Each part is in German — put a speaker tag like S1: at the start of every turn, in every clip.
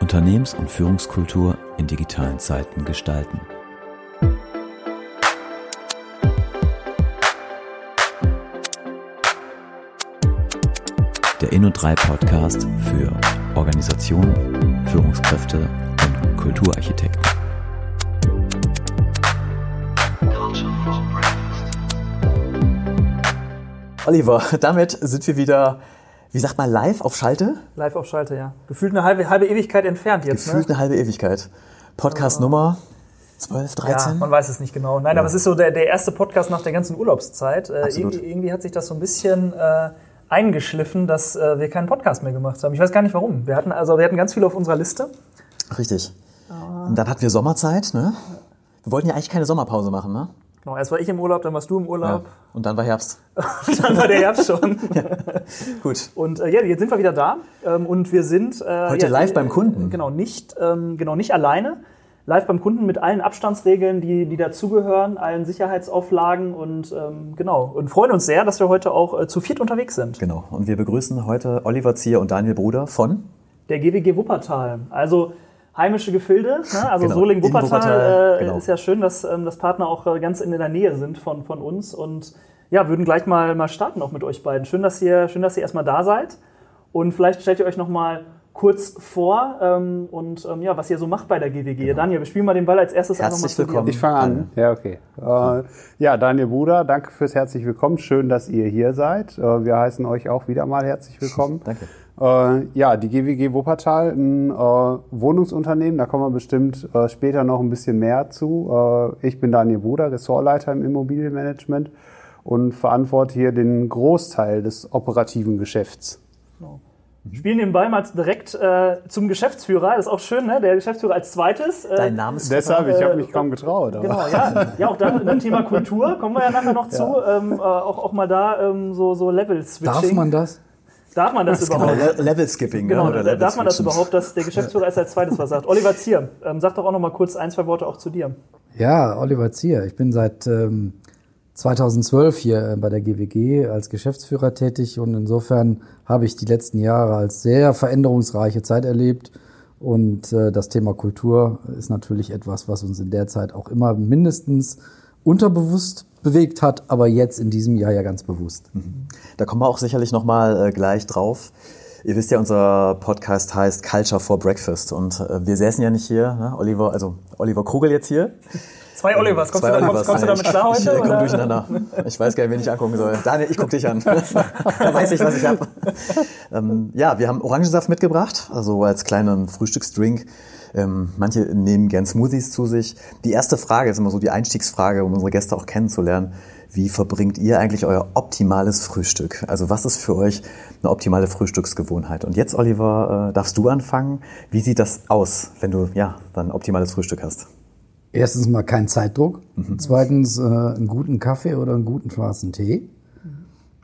S1: Unternehmens- und Führungskultur in digitalen Zeiten gestalten. Der Inno3 Podcast für Organisationen, Führungskräfte und Kulturarchitekten.
S2: Oliver, damit sind wir wieder, wie sagt man, live auf Schalte?
S3: Live auf Schalte, ja. Gefühlt eine halbe, halbe Ewigkeit entfernt jetzt,
S2: Gefühlt
S3: ne?
S2: eine halbe Ewigkeit. Podcast Nummer 12,
S3: Ja,
S2: 13?
S3: man weiß es nicht genau. Nein, aber es ist so der, der erste Podcast nach der ganzen Urlaubszeit. Äh, irgendwie, irgendwie hat sich das so ein bisschen äh, eingeschliffen, dass äh, wir keinen Podcast mehr gemacht haben. Ich weiß gar nicht warum. Wir hatten also wir hatten ganz viel auf unserer Liste.
S2: Richtig. Und dann hatten wir Sommerzeit, ne? Wir wollten ja eigentlich keine Sommerpause machen, ne?
S3: Genau, erst war ich im Urlaub, dann warst du im Urlaub,
S2: Und dann war Herbst.
S3: dann war der Herbst schon.
S2: Gut.
S3: Und äh, ja, jetzt sind wir wieder da ähm, und wir sind äh,
S2: Heute
S3: ja,
S2: live
S3: äh,
S2: beim Kunden.
S3: Genau, nicht ähm, genau nicht alleine. Live beim Kunden mit allen Abstandsregeln, die, die dazugehören, allen Sicherheitsauflagen und ähm, genau und freuen uns sehr, dass wir heute auch äh, zu viert unterwegs sind.
S2: Genau. Und wir begrüßen heute Oliver Zier und Daniel Bruder von
S3: Der GWG Wuppertal, also heimische Gefilde, ne? also
S2: Genau,
S3: Soling
S2: in
S3: Wuppertal,
S2: Wuppertal,
S3: äh,
S2: genau.
S3: ist ja schön, dass, ähm, dass Partner auch äh, ganz in der Nähe sind von, von uns und ja, würden gleich mal, mal starten auch mit euch beiden. Schön, dass ihr, schön, dass ihr erstmal da seid und vielleicht stellt ihr euch noch mal kurz vor ähm, und ähm, ja, was ihr so macht bei der GWG. Daniel, wir spielen mal den Ball als erstes einfach mal
S2: Genau. Herzlich
S3: zu dir.
S2: willkommen.
S4: Ich fange an. Ja, okay. Äh, ja, Daniel Bruder, danke fürs herzlich willkommen. Schön, dass ihr hier seid. Äh, wir heißen euch auch wieder mal herzlich willkommen.
S2: Danke.
S4: Äh, ja, die GWG Wuppertal, ein äh, Wohnungsunternehmen, da kommen wir bestimmt äh, später noch ein bisschen mehr zu. Äh, ich bin Daniel Bruder, Ressortleiter im Immobilienmanagement und verantworte hier den Großteil des operativen Geschäfts.
S3: Spielen den Ball mal direkt äh, zum Geschäftsführer. Das ist auch schön, ne? Der Geschäftsführer als zweites. Äh,
S2: Dein Name ist
S4: Deshalb, ich habe
S3: Äh,
S4: mich kaum getraut. aber-
S3: Genau, ja. Ja, auch da beim Thema Kultur kommen wir ja nachher noch zu. Ähm, äh, auch, auch mal da ähm, so, so Level-Switching.
S5: Darf man das?
S3: Darf man das
S2: Genau,
S3: überhaupt?
S2: Le Level Skipping.
S3: Genau,
S2: ne? oder Level
S3: darf man das überhaupt, dass der Geschäftsführer erst als zweites was sagt? Oliver Zier, ähm, sag doch auch noch mal kurz ein, zwei Worte auch zu dir.
S5: Ja, Oliver Zier. Ich bin seit ähm, 2012 hier äh, bei der GWG als Geschäftsführer tätig und insofern habe ich die letzten Jahre als sehr veränderungsreiche Zeit erlebt. Und äh, das Thema Kultur ist natürlich etwas, was uns in der Zeit auch immer mindestens unterbewusst bewegt hat, aber jetzt in diesem Jahr ja ganz bewusst.
S2: Da kommen wir auch sicherlich nochmal äh, gleich drauf. Ihr wisst ja, unser Podcast heißt Culture for Breakfast und äh, wir säßen ja nicht hier, ne? Oliver, also Oliver Krugel jetzt hier.
S3: Zwei Olivers, kommst,
S2: Zwei
S3: du, da,
S2: Olivers.
S3: kommst, kommst du damit klar
S2: Ich,
S3: heute?
S2: ich komme
S3: oder?
S2: durcheinander. Ich weiß gar nicht, wen ich angucken soll. Daniel, ich gucke dich an. da weiß ich, was ich habe. Ähm, ja, wir haben Orangensaft mitgebracht, also als kleinen Frühstücksdrink. Ähm, manche nehmen gern Smoothies zu sich. Die erste Frage ist immer so die Einstiegsfrage, um unsere Gäste auch kennenzulernen. Wie verbringt ihr eigentlich euer optimales Frühstück? Also was ist für euch eine optimale Frühstücksgewohnheit? Und jetzt, Oliver, äh, darfst du anfangen. Wie sieht das aus, wenn du ja dann ein optimales Frühstück hast?
S5: Erstens mal kein Zeitdruck. Zweitens äh, einen guten Kaffee oder einen guten schwarzen Tee.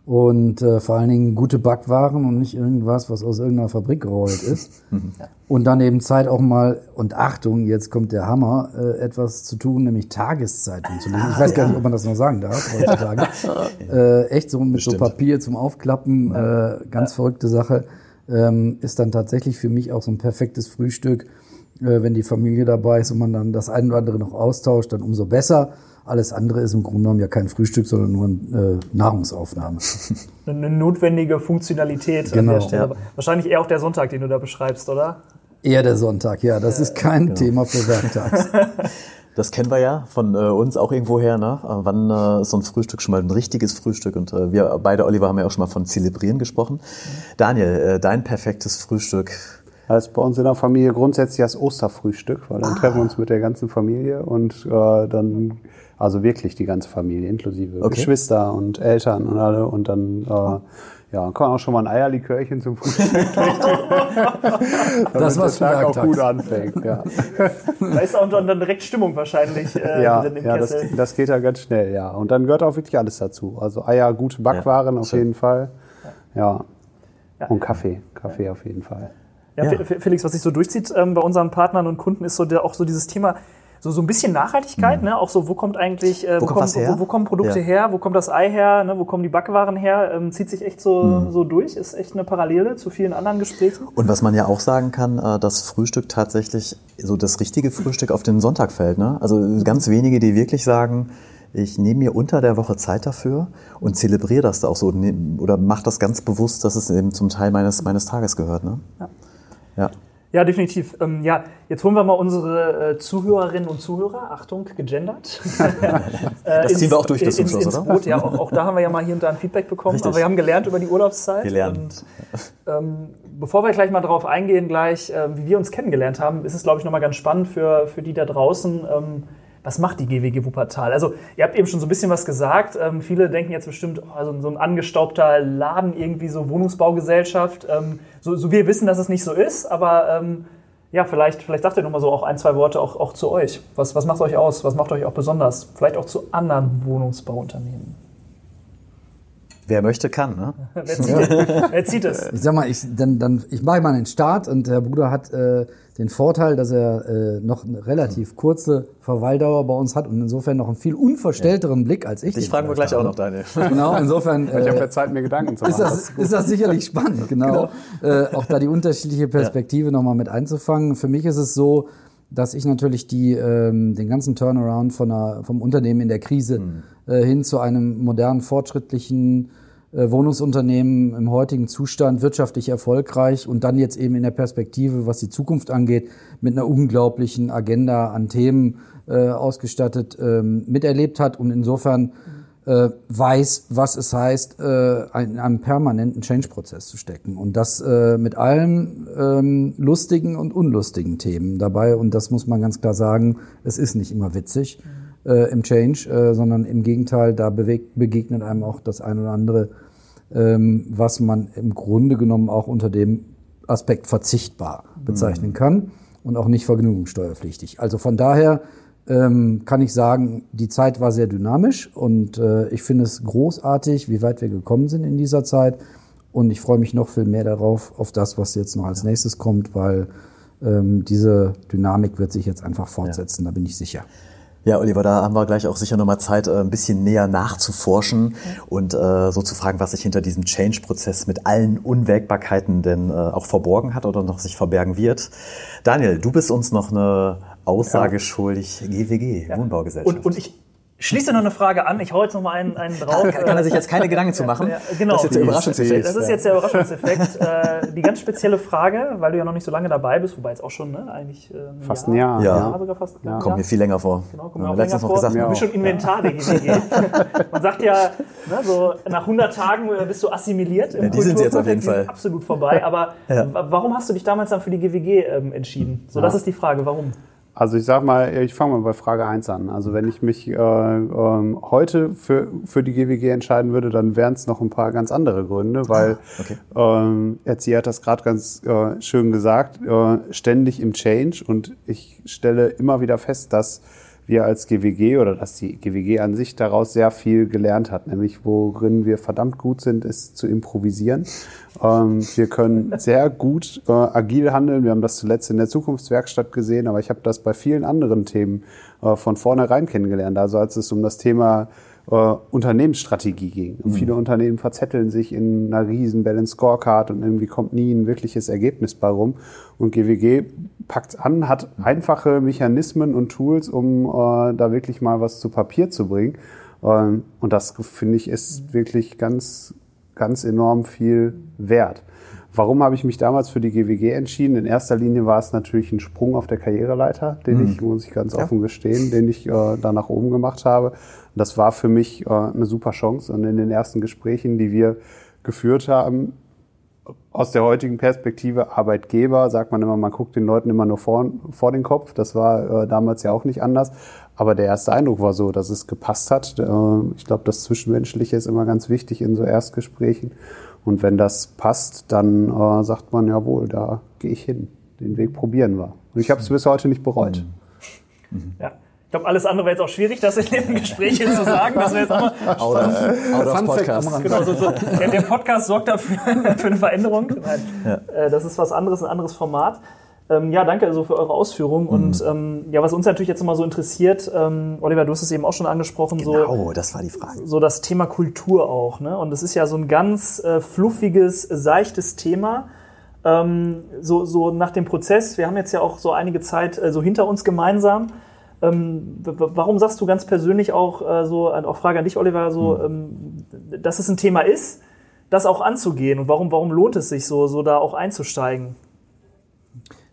S5: Und äh, vor allen Dingen gute Backwaren und nicht irgendwas, was aus irgendeiner Fabrik gerollt ist. und dann eben Zeit auch mal, und Achtung, jetzt kommt der Hammer, äh, etwas zu tun, nämlich Tageszeitung zu lesen. Ich weiß gar nicht, ob man das noch sagen darf heutzutage. äh, echt so mit so
S2: Bestimmt.
S5: Papier zum Aufklappen, äh, ganz verrückte Sache. Ähm, ist dann tatsächlich für mich auch so ein perfektes Frühstück äh, wenn die Familie dabei ist und man dann das eine oder andere noch austauscht, dann umso besser. Alles andere ist im Grunde genommen ja kein Frühstück, sondern nur eine äh, Nahrungsaufnahme.
S3: Eine notwendige Funktionalität an
S5: Genau.
S3: der Stelle. Wahrscheinlich eher auch der Sonntag, den du da beschreibst, oder?
S5: Eher der Sonntag, ja, das ist kein Thema für Werktags.
S2: Das kennen wir ja von äh, uns auch irgendwoher. Ne? Äh, wann äh, ist so ein Frühstück schon mal ein richtiges Frühstück? Und äh, wir beide, Oliver, haben ja auch schon mal von Zelebrieren gesprochen. Daniel, äh, dein perfektes Frühstück.
S4: Das ist bei uns in der Familie grundsätzlich das Osterfrühstück, weil dann treffen wir uns mit der ganzen Familie und äh, dann, also wirklich die ganze Familie, inklusive
S2: Okay.
S4: Geschwister und Eltern und alle und dann, äh, ja, kann man auch schon mal ein Eierlikörchen zum Frühstück.
S5: Das was
S4: der Tag auch gut anfängt. Ja,
S3: Da ist auch dann direkt Stimmung wahrscheinlich äh,
S4: ja,
S3: drin im
S4: ja das,
S3: Kessel.
S4: das geht ja ganz schnell, ja. Und dann gehört auch wirklich alles dazu. Also Eier, gute Backwaren auf
S2: schön.
S4: jeden Fall. Ja. Und Kaffee, Kaffee auf jeden Fall.
S3: Ja,
S2: Ja.
S3: Fe- Felix, was sich so durchzieht ähm, bei unseren Partnern und Kunden, ist so der, auch so dieses Thema so, so ein bisschen Nachhaltigkeit, ne? auch so, wo kommt eigentlich, äh, wo,
S2: kommt
S3: kommen,
S2: was her?
S3: Wo, wo kommen Produkte
S2: Ja.
S3: her, wo kommt das Ei her, ne? wo kommen die Backwaren her, ähm, zieht sich echt so,
S2: Mhm.
S3: so durch, ist echt eine Parallele zu vielen anderen Gesprächen.
S2: Und was man ja auch sagen kann, äh, dass Frühstück tatsächlich so das richtige Frühstück auf den Sonntag fällt. Ne? Also ganz wenige, die wirklich sagen, ich nehme mir unter der Woche Zeit dafür und zelebriere das da auch so oder mache das ganz bewusst, dass es eben zum Teil meines, meines Tages gehört. Ne?
S3: Ja.
S2: Ja.
S3: Ja, definitiv. Ähm, ja, jetzt holen wir mal unsere äh, Zuhörerinnen und Zuhörer, Achtung, gegendert.
S2: Das ziehen wir auch durch bis zum Schluss,
S3: ins? Boot. Ja, auch, auch da haben wir ja mal hier und da ein Feedback bekommen.
S2: Richtig.
S3: Aber wir haben gelernt über die Urlaubszeit.
S2: Wir lernen.
S3: Und, ähm, bevor wir gleich mal darauf eingehen, gleich, ähm, wie wir uns kennengelernt haben, ist es, glaube ich, nochmal ganz spannend für, für die da draußen. Ähm, was macht die GWG Wuppertal? Also, ihr habt eben schon so ein bisschen was gesagt. Ähm, viele denken jetzt bestimmt, oh, also so ein angestaubter Laden, irgendwie so Wohnungsbaugesellschaft. Ähm, so, so wir wissen, dass es nicht so ist, aber ähm, ja, vielleicht, vielleicht sagt ihr noch mal so auch ein, zwei Worte auch, auch zu euch. Was, was macht euch aus? Was macht euch auch besonders? Vielleicht auch zu anderen Wohnungsbauunternehmen.
S2: Wer möchte, kann. Ne?
S3: Wer zieht, wer zieht es?
S5: Ich sag mal, ich, dann, dann, ich mache mal den Start und der Bruder hat äh, den Vorteil, dass er äh, noch eine relativ kurze Verweildauer bei uns hat und insofern noch einen viel unverstellteren Blick als ich.
S2: Dich fragen wir gleich auch noch, Daniel.
S5: Genau, insofern
S4: Ich habe
S5: äh,
S4: ja Zeit, mir Gedanken zu machen.
S5: ist das, ist das sicherlich spannend, genau. Äh, auch da die unterschiedliche Perspektive nochmal mit einzufangen. Für mich ist es so, dass ich natürlich die, ähm, den ganzen Turnaround von einer, vom Unternehmen in der Krise äh, hin zu einem modernen, fortschrittlichen äh, Wohnungsunternehmen im heutigen Zustand wirtschaftlich erfolgreich und dann jetzt eben in der Perspektive, was die Zukunft angeht, mit einer unglaublichen Agenda an Themen äh, ausgestattet ähm, miterlebt hat. Und insofern äh, weiß, was es heißt, äh, in einem permanenten Change-Prozess zu stecken. Und das äh, mit allen ähm, lustigen und unlustigen Themen dabei. Und das muss man ganz klar sagen, es ist nicht immer witzig äh, im Change, äh, sondern im Gegenteil, da bewegt, begegnet einem auch das ein oder andere, ähm, was man im Grunde genommen auch unter dem Aspekt verzichtbar bezeichnen kann und auch nicht vergnügungssteuerpflichtig. Also von daher ähm, kann ich sagen, die Zeit war sehr dynamisch und äh, ich finde es großartig, wie weit wir gekommen sind in dieser Zeit. Und ich freue mich noch viel mehr darauf, auf das, was jetzt noch als nächstes kommt, weil ähm, diese Dynamik wird sich jetzt einfach fortsetzen, da bin ich sicher.
S2: Ja, Oliver, da haben wir gleich auch sicher nochmal Zeit, äh, ein bisschen näher nachzuforschen und äh, so zu fragen, was sich hinter diesem Change-Prozess mit allen Unwägbarkeiten denn äh, auch verborgen hat oder noch sich verbergen wird. Daniel, du bist uns noch eine Aussage schuldig. GWG, Wohnbaugesellschaft.
S3: Und, und ich schließe noch eine Frage an. Ich hau jetzt noch mal einen, einen drauf.
S2: kann, kann er sich jetzt keine Gedanken zu machen?
S3: Ja, genau.
S2: Das ist jetzt der Überraschungseffekt.
S3: Das ist jetzt der Überraschungseffekt. äh, die ganz spezielle Frage, weil du ja noch nicht so lange dabei bist, wobei jetzt auch schon, ne, eigentlich äh, ein
S4: Fast ein Jahr,
S2: Ja.
S3: Ja, sogar fast Jahr.
S2: Kommt mir viel länger vor.
S3: Genau, kommt
S2: wir
S3: mir auch länger
S2: noch
S3: vor.
S2: gesagt.
S3: Du bist schon Inventar der GWG. Man sagt ja, ne, so nach 100 Tagen äh, bist du assimiliert im
S2: Ja, die sind sie jetzt auf jeden Fall.
S3: absolut vorbei. Aber
S2: Ja.
S3: wa- warum hast du dich damals dann für die GWG ähm, entschieden? So, das ist die Frage. Warum?
S4: Also ich sag mal, ich fange mal bei Frage 1 an. Also wenn ich mich äh, ähm, heute für, für die GWG entscheiden würde, dann wären es noch ein paar ganz andere Gründe, weil
S2: okay.
S4: ähm, Erzieher hat das gerade ganz äh, schön gesagt, äh, ständig im Change und ich stelle immer wieder fest, dass wir als GWG oder dass die GWG an sich daraus sehr viel gelernt hat, nämlich worin wir verdammt gut sind, ist zu improvisieren. Ähm, wir können sehr gut äh, agil handeln. Wir haben das zuletzt in der Zukunftswerkstatt gesehen, aber ich habe das bei vielen anderen Themen äh, von vornherein kennengelernt. Also als es um das Thema äh, Unternehmensstrategie ging. Und Viele Unternehmen verzetteln sich in einer riesen Balance Scorecard und irgendwie kommt nie ein wirkliches Ergebnis bei rum. Und GWG packt an, hat einfache Mechanismen und Tools, um äh, da wirklich mal was zu Papier zu bringen. Ähm, und das finde ich ist wirklich ganz, ganz enorm viel wert. Warum habe ich mich damals für die GWG entschieden? In erster Linie war es natürlich ein Sprung auf der Karriereleiter, den ich, muss ich ganz offen gestehen, den ich äh, da nach oben gemacht habe. Und das war für mich äh, eine super Chance. Und in den ersten Gesprächen, die wir geführt haben, aus der heutigen Perspektive Arbeitgeber, sagt man immer, man guckt den Leuten immer nur vor, vor den Kopf. Das war äh, damals ja auch nicht anders. Aber der erste Eindruck war so, dass es gepasst hat. Äh, ich glaube, das Zwischenmenschliche ist immer ganz wichtig in so Erstgesprächen. Und wenn das passt, dann äh, sagt man, jawohl, da gehe ich hin. Den Weg probieren wir. Und ich habe es bis heute nicht bereut.
S3: Ja. Ich glaube, alles andere wäre jetzt auch schwierig, das in dem Gespräch jetzt zu sagen. Das wäre jetzt auch mal
S2: Out of, out of
S5: Fun Fact
S2: Podcast.
S3: Genau, so, so. Der, der Podcast sorgt dafür für eine Veränderung. Nein, äh, das ist was anderes, ein anderes Format. Ähm, ja, danke also für eure Ausführungen. Und ähm, ja, was uns natürlich jetzt nochmal so interessiert, ähm, Oliver, du hast es eben auch schon angesprochen, so
S2: Genau, das war die Frage.
S3: so das Thema Kultur auch. Ne? Und es ist ja so ein ganz äh, fluffiges, seichtes Thema. Ähm, so, so nach dem Prozess, wir haben jetzt ja auch so einige Zeit äh, so hinter uns gemeinsam. Ähm, warum sagst du ganz persönlich auch äh, so, äh, auch Frage an dich, Oliver, so, ähm, dass es ein Thema ist, das auch anzugehen und warum, warum lohnt es sich so, so da auch einzusteigen?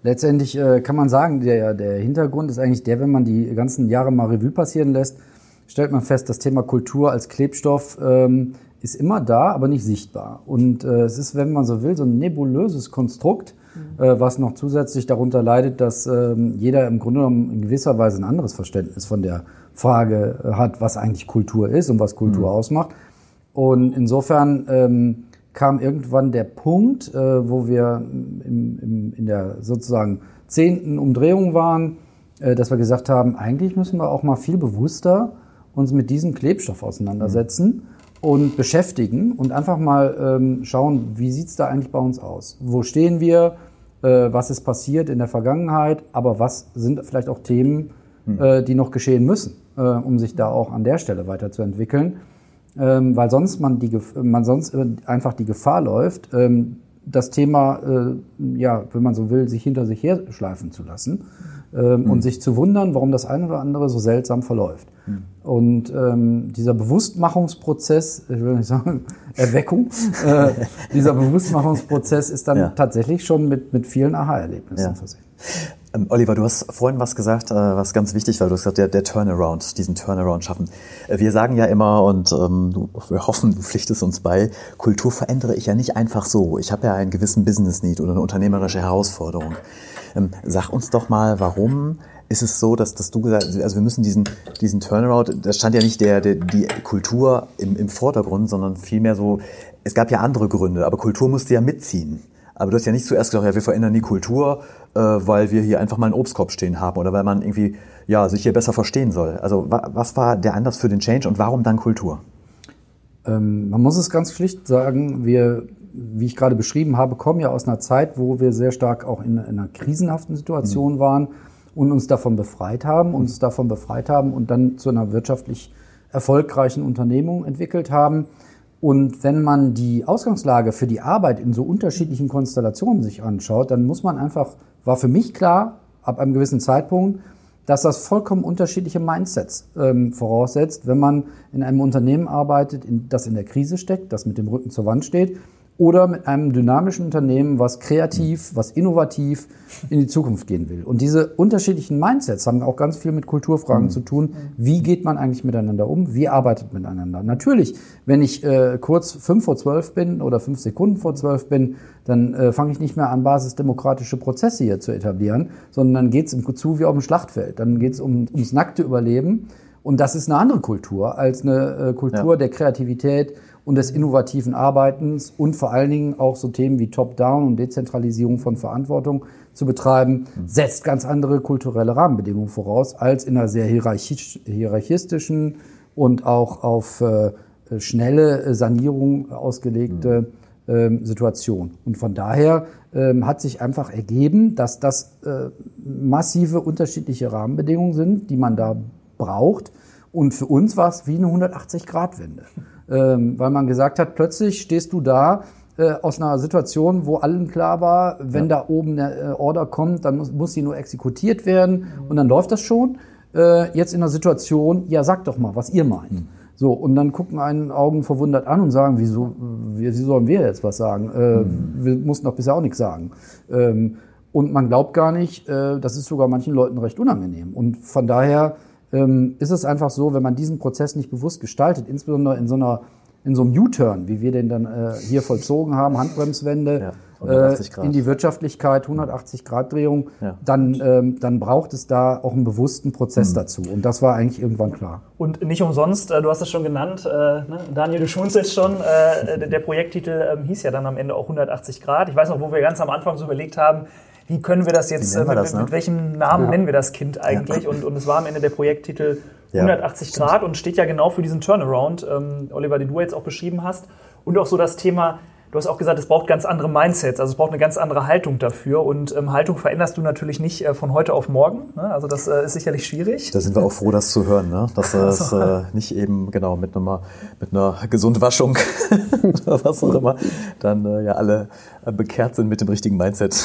S5: Letztendlich äh, kann man sagen, der, der Hintergrund ist eigentlich der, wenn man die ganzen Jahre mal Revue passieren lässt, stellt man fest, das Thema Kultur als Klebstoff ähm, ist immer da, aber nicht sichtbar. Und äh, es ist, wenn man so will, so ein nebulöses Konstrukt, äh, was noch zusätzlich darunter leidet, dass ähm, jeder im Grunde genommen in gewisser Weise ein anderes Verständnis von der Frage äh, hat, was eigentlich Kultur ist und was Kultur ausmacht. Und insofern ähm, kam irgendwann der Punkt, äh, wo wir im, im, in der sozusagen zehnten Umdrehung waren, äh, dass wir gesagt haben, eigentlich müssen wir auch mal viel bewusster uns mit diesem Klebstoff auseinandersetzen und beschäftigen und einfach mal ähm, schauen, wie sieht's da eigentlich bei uns aus? Wo stehen wir? Äh, was ist passiert in der Vergangenheit? Aber was sind vielleicht auch Themen, äh, die noch geschehen müssen, äh, um sich da auch an der Stelle weiterzuentwickeln? ähm, weil sonst man die man sonst einfach die Gefahr läuft, ähm, das Thema, äh, ja, wenn man so will, sich hinter sich herschleifen zu lassen ähm, und sich zu wundern, warum das eine oder andere so seltsam verläuft. Und ähm, dieser Bewusstmachungsprozess, ich will nicht sagen Erweckung, äh, dieser Bewusstmachungsprozess ist dann
S2: Ja.
S5: tatsächlich schon mit, mit vielen Aha-Erlebnissen
S2: Ja.
S5: versehen.
S2: Ähm, Oliver, du hast vorhin was gesagt, äh, was ganz wichtig war. Du hast gesagt, der, der Turnaround, diesen Turnaround schaffen. Äh, wir sagen ja immer und ähm, wir hoffen, du pflichtest uns bei, Kultur verändere ich ja nicht einfach so. Ich habe ja einen gewissen Business Need oder eine unternehmerische Herausforderung. Ähm, sag uns doch mal, warum ist es so, dass, dass du gesagt hast, also wir müssen diesen, diesen Turnaround, da stand ja nicht der, der, die Kultur im, im Vordergrund, sondern vielmehr so, es gab ja andere Gründe, aber Kultur musste ja mitziehen. Aber du hast ja nicht zuerst gesagt, ja, wir verändern die Kultur, weil wir hier einfach mal einen Obstkorb stehen haben oder weil man irgendwie ja, sich hier besser verstehen soll. Also wa was war der Anlass für den Change und warum dann Kultur?
S5: Ähm, man muss es ganz schlicht sagen, wir, wie ich gerade beschrieben habe, kommen ja aus einer Zeit, wo wir sehr stark auch in, in einer krisenhaften Situation waren und uns davon befreit haben, uns davon befreit haben und dann zu einer wirtschaftlich erfolgreichen Unternehmung entwickelt haben. Und wenn man die Ausgangslage für die Arbeit in so unterschiedlichen Konstellationen sich anschaut, dann muss man einfach, war für mich klar, ab einem gewissen Zeitpunkt, dass das vollkommen unterschiedliche Mindsets ähm, voraussetzt, wenn man in einem Unternehmen arbeitet, in, das in der Krise steckt, das mit dem Rücken zur Wand steht, oder mit einem dynamischen Unternehmen, was kreativ, was innovativ in die Zukunft gehen will. Und diese unterschiedlichen Mindsets haben auch ganz viel mit Kulturfragen zu tun. Wie geht man eigentlich miteinander um? Wie arbeitet man miteinander? Natürlich, wenn ich äh, kurz fünf vor zwölf bin oder fünf Sekunden vor zwölf bin, dann äh, fange ich nicht mehr an, basisdemokratische Prozesse hier zu etablieren, sondern dann geht es im zu wie auf dem Schlachtfeld. Dann geht es um, ums nackte Überleben. Und das ist eine andere Kultur als eine äh, Kultur
S2: Ja.
S5: der Kreativität und des innovativen Arbeitens und vor allen Dingen auch so Themen wie Top-Down und Dezentralisierung von Verantwortung zu betreiben, setzt ganz andere kulturelle Rahmenbedingungen voraus als in einer sehr hierarchistischen und auch auf äh, schnelle äh, Sanierung ausgelegte ähm, Situation. Und von daher ähm, hat sich einfach ergeben, dass das äh, massive unterschiedliche Rahmenbedingungen sind, die man da braucht. Und für uns war es wie eine 180-Grad-Wende. Ähm, weil man gesagt hat, plötzlich stehst du da äh, aus einer Situation, wo allen klar war, wenn da oben eine äh, Order kommt, dann muss, muss sie nur exekutiert werden und dann läuft das schon. Äh, jetzt in einer Situation, ja, sag doch mal, was ihr meint. So, und dann gucken einen Augen verwundert an und sagen, wieso, wie, wie sollen wir jetzt was sagen? Äh, Wir mussten doch bisher auch nichts sagen. Ähm, und man glaubt gar nicht, äh, das ist sogar manchen Leuten recht unangenehm. Und von daher ähm, ist es einfach so, wenn man diesen Prozess nicht bewusst gestaltet, insbesondere in so einer in so einem U-Turn, wie wir den dann äh, hier vollzogen haben, Handbremswende
S2: Ja, 180
S5: äh, in die Wirtschaftlichkeit, 180 Grad Drehung,
S2: Ja.
S5: dann, ähm, dann braucht es da auch einen bewussten Prozess dazu. Und das war eigentlich irgendwann klar.
S3: Und nicht umsonst, äh, du hast es schon genannt, äh, ne? Daniel, du schmunzelst schon, äh, der- der Projekttitel ähm, hieß ja dann am Ende auch 180 Grad. Ich weiß noch, wo wir ganz am Anfang so überlegt haben, wie können wir das jetzt,
S2: wir
S3: äh, mit,
S2: das, ne?
S3: mit welchem Namen nennen wir das Kind eigentlich? Und, und es war am Ende der Projekttitel
S2: Ja,
S3: 180 Grad und steht ja genau für diesen Turnaround, ähm, Oliver, den du jetzt auch beschrieben hast. Und auch so das Thema, Du hast auch gesagt, es braucht ganz andere Mindsets, also es braucht eine ganz andere Haltung dafür. Und ähm, Haltung veränderst du natürlich nicht äh, von heute auf morgen. Ne? Also das äh, ist sicherlich schwierig.
S2: Da sind wir auch froh, das zu hören, ne? dass es äh, nicht eben genau mit einer, mit einer Gesundwaschung oder was auch immer dann äh, ja alle äh, bekehrt sind mit dem richtigen Mindset.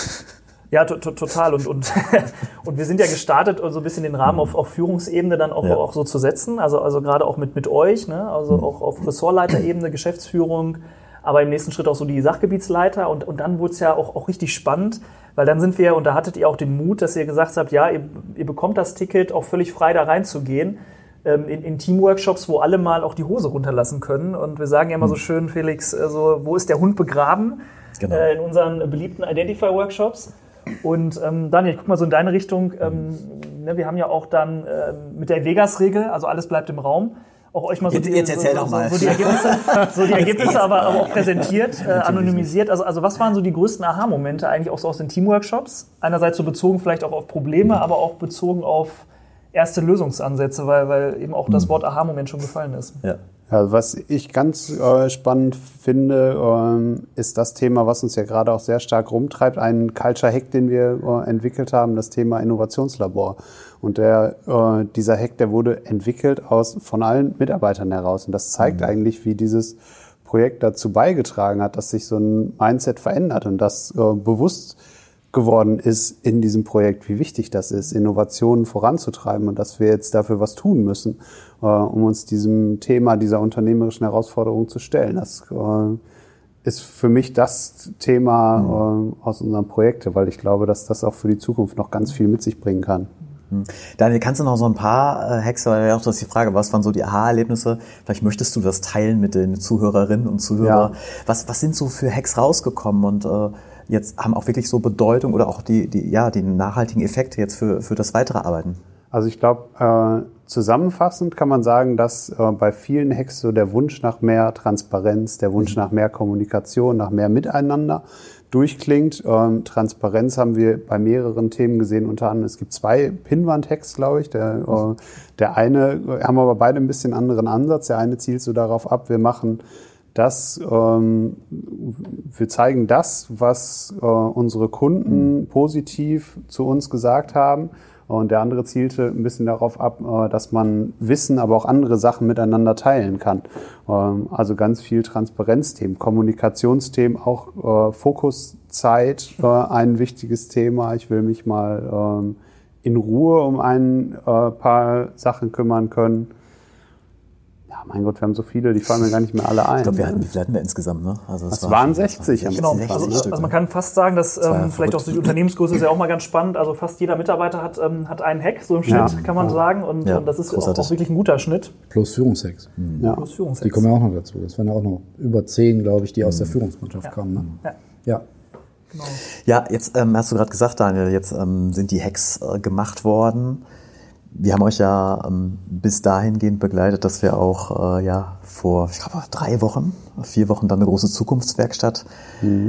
S3: Ja, to to total. Und, und, und wir sind ja gestartet, so ein bisschen den Rahmen auf, auf Führungsebene dann auch,
S2: Ja.
S3: auch so zu setzen. Also, also gerade auch mit, mit euch, ne? also auch auf Ressortleiterebene, Geschäftsführung, aber im nächsten Schritt auch so die Sachgebietsleiter. Und, und dann wurde es ja auch, auch richtig spannend, weil dann sind wir, und da hattet ihr auch den Mut, dass ihr gesagt habt, ja, ihr, ihr bekommt das Ticket, auch völlig frei da reinzugehen. ähm, In, in Teamworkshops, wo alle mal auch die Hose runterlassen können. Und wir sagen ja immer so schön, Felix, äh, so, wo ist der Hund begraben?
S2: Genau.
S3: Äh, in unseren beliebten Identify-Workshops. Und ähm, Daniel, ich guck mal so in deine Richtung. Ähm, ne, wir haben ja auch dann ähm, mit der Vegas-Regel, also alles bleibt im Raum, auch euch mal so
S2: Jetzt-
S3: die,
S2: jetzt
S3: so,
S2: doch mal.
S3: So, so die Ergebnisse, so die Ergebnisse aber, aber auch präsentiert, äh, anonymisiert. Also, also was waren so die größten Aha-Momente eigentlich auch so aus den Teamworkshops? Einerseits so bezogen vielleicht auch auf Probleme, aber auch bezogen auf erste Lösungsansätze, weil, weil eben auch das Wort Aha-Moment schon gefallen ist.
S2: Ja.
S4: Ja, was ich ganz äh, spannend finde, ähm, ist das Thema, was uns ja gerade auch sehr stark rumtreibt, ein Culture Hack, den wir äh, entwickelt haben, das Thema Innovationslabor. Und der, äh, dieser Hack, der wurde entwickelt aus von allen Mitarbeitern heraus. Und das zeigt eigentlich, wie dieses Projekt dazu beigetragen hat, dass sich so ein Mindset verändert und das äh, bewusst geworden ist in diesem Projekt, wie wichtig das ist, Innovationen voranzutreiben und dass wir jetzt dafür was tun müssen, äh, um uns diesem Thema, dieser unternehmerischen Herausforderung zu stellen. Das äh, ist für mich das Thema äh, aus unserem Projekt, weil ich glaube, dass das auch für die Zukunft noch ganz viel mit sich bringen kann.
S2: Daniel, kannst du noch so ein paar äh, Hacks, weil ja auch das ist die Frage, was waren so die Aha-Erlebnisse? Vielleicht möchtest du das teilen mit den Zuhörerinnen und Zuhörern.
S4: Ja.
S2: Was, was sind so für Hacks rausgekommen und äh, jetzt haben auch wirklich so Bedeutung oder auch die, die, ja, die nachhaltigen Effekte jetzt für, für das weitere Arbeiten?
S4: Also ich glaube, äh, zusammenfassend kann man sagen, dass äh, bei vielen Hacks so der Wunsch nach mehr Transparenz, der Wunsch nach mehr Kommunikation, nach mehr Miteinander durchklingt. Ähm, Transparenz haben wir bei mehreren Themen gesehen. Unter anderem, es gibt zwei Pinwand-Hacks, glaube ich. Der, äh, der eine, äh, haben aber beide ein bisschen anderen Ansatz. Der eine zielt so darauf ab, wir machen das, ähm, wir zeigen das, was äh, unsere Kunden positiv zu uns gesagt haben. Und der andere zielte ein bisschen darauf ab, äh, dass man Wissen, aber auch andere Sachen miteinander teilen kann. Ähm, also ganz viel Transparenzthemen, Kommunikationsthemen, auch äh, Fokuszeit, äh, ein wichtiges Thema. Ich will mich mal ähm, in Ruhe um ein äh, paar Sachen kümmern können. Ja, mein Gott, wir haben so viele, die fallen mir gar nicht mehr alle ein.
S2: Ich glaube, wir hatten, wie viel hatten wir insgesamt, ne? Also
S4: Das
S2: war
S4: waren
S2: schon-
S4: 60 am
S3: Genau,
S2: 60
S3: also, also man
S2: ne?
S3: kann fast sagen, dass
S2: ja
S3: ähm, vielleicht auch die Unternehmensgröße ist ja auch mal ganz spannend. Also fast jeder Mitarbeiter hat, ähm, hat einen Hack, so im Schnitt,
S4: Ja.
S3: kann man sagen. Und,
S2: Ja,
S3: und das ist auch, auch wirklich ein guter Schnitt.
S5: Plus Führungshacks.
S4: Ja.
S3: Plus Führungshacks.
S5: Die kommen ja auch noch dazu. Das waren ja auch noch über zehn, glaube ich, die aus der Führungsmannschaft kamen. Ne?
S3: Ja.
S5: Ja.
S2: Ja, jetzt ähm, hast du gerade gesagt, Daniel, jetzt ähm, sind die Hacks äh, gemacht worden. Wir haben euch ja ähm, bis dahingehend begleitet, dass wir auch äh, ja vor, ich glaube, drei Wochen, vier Wochen dann eine große Zukunftswerkstatt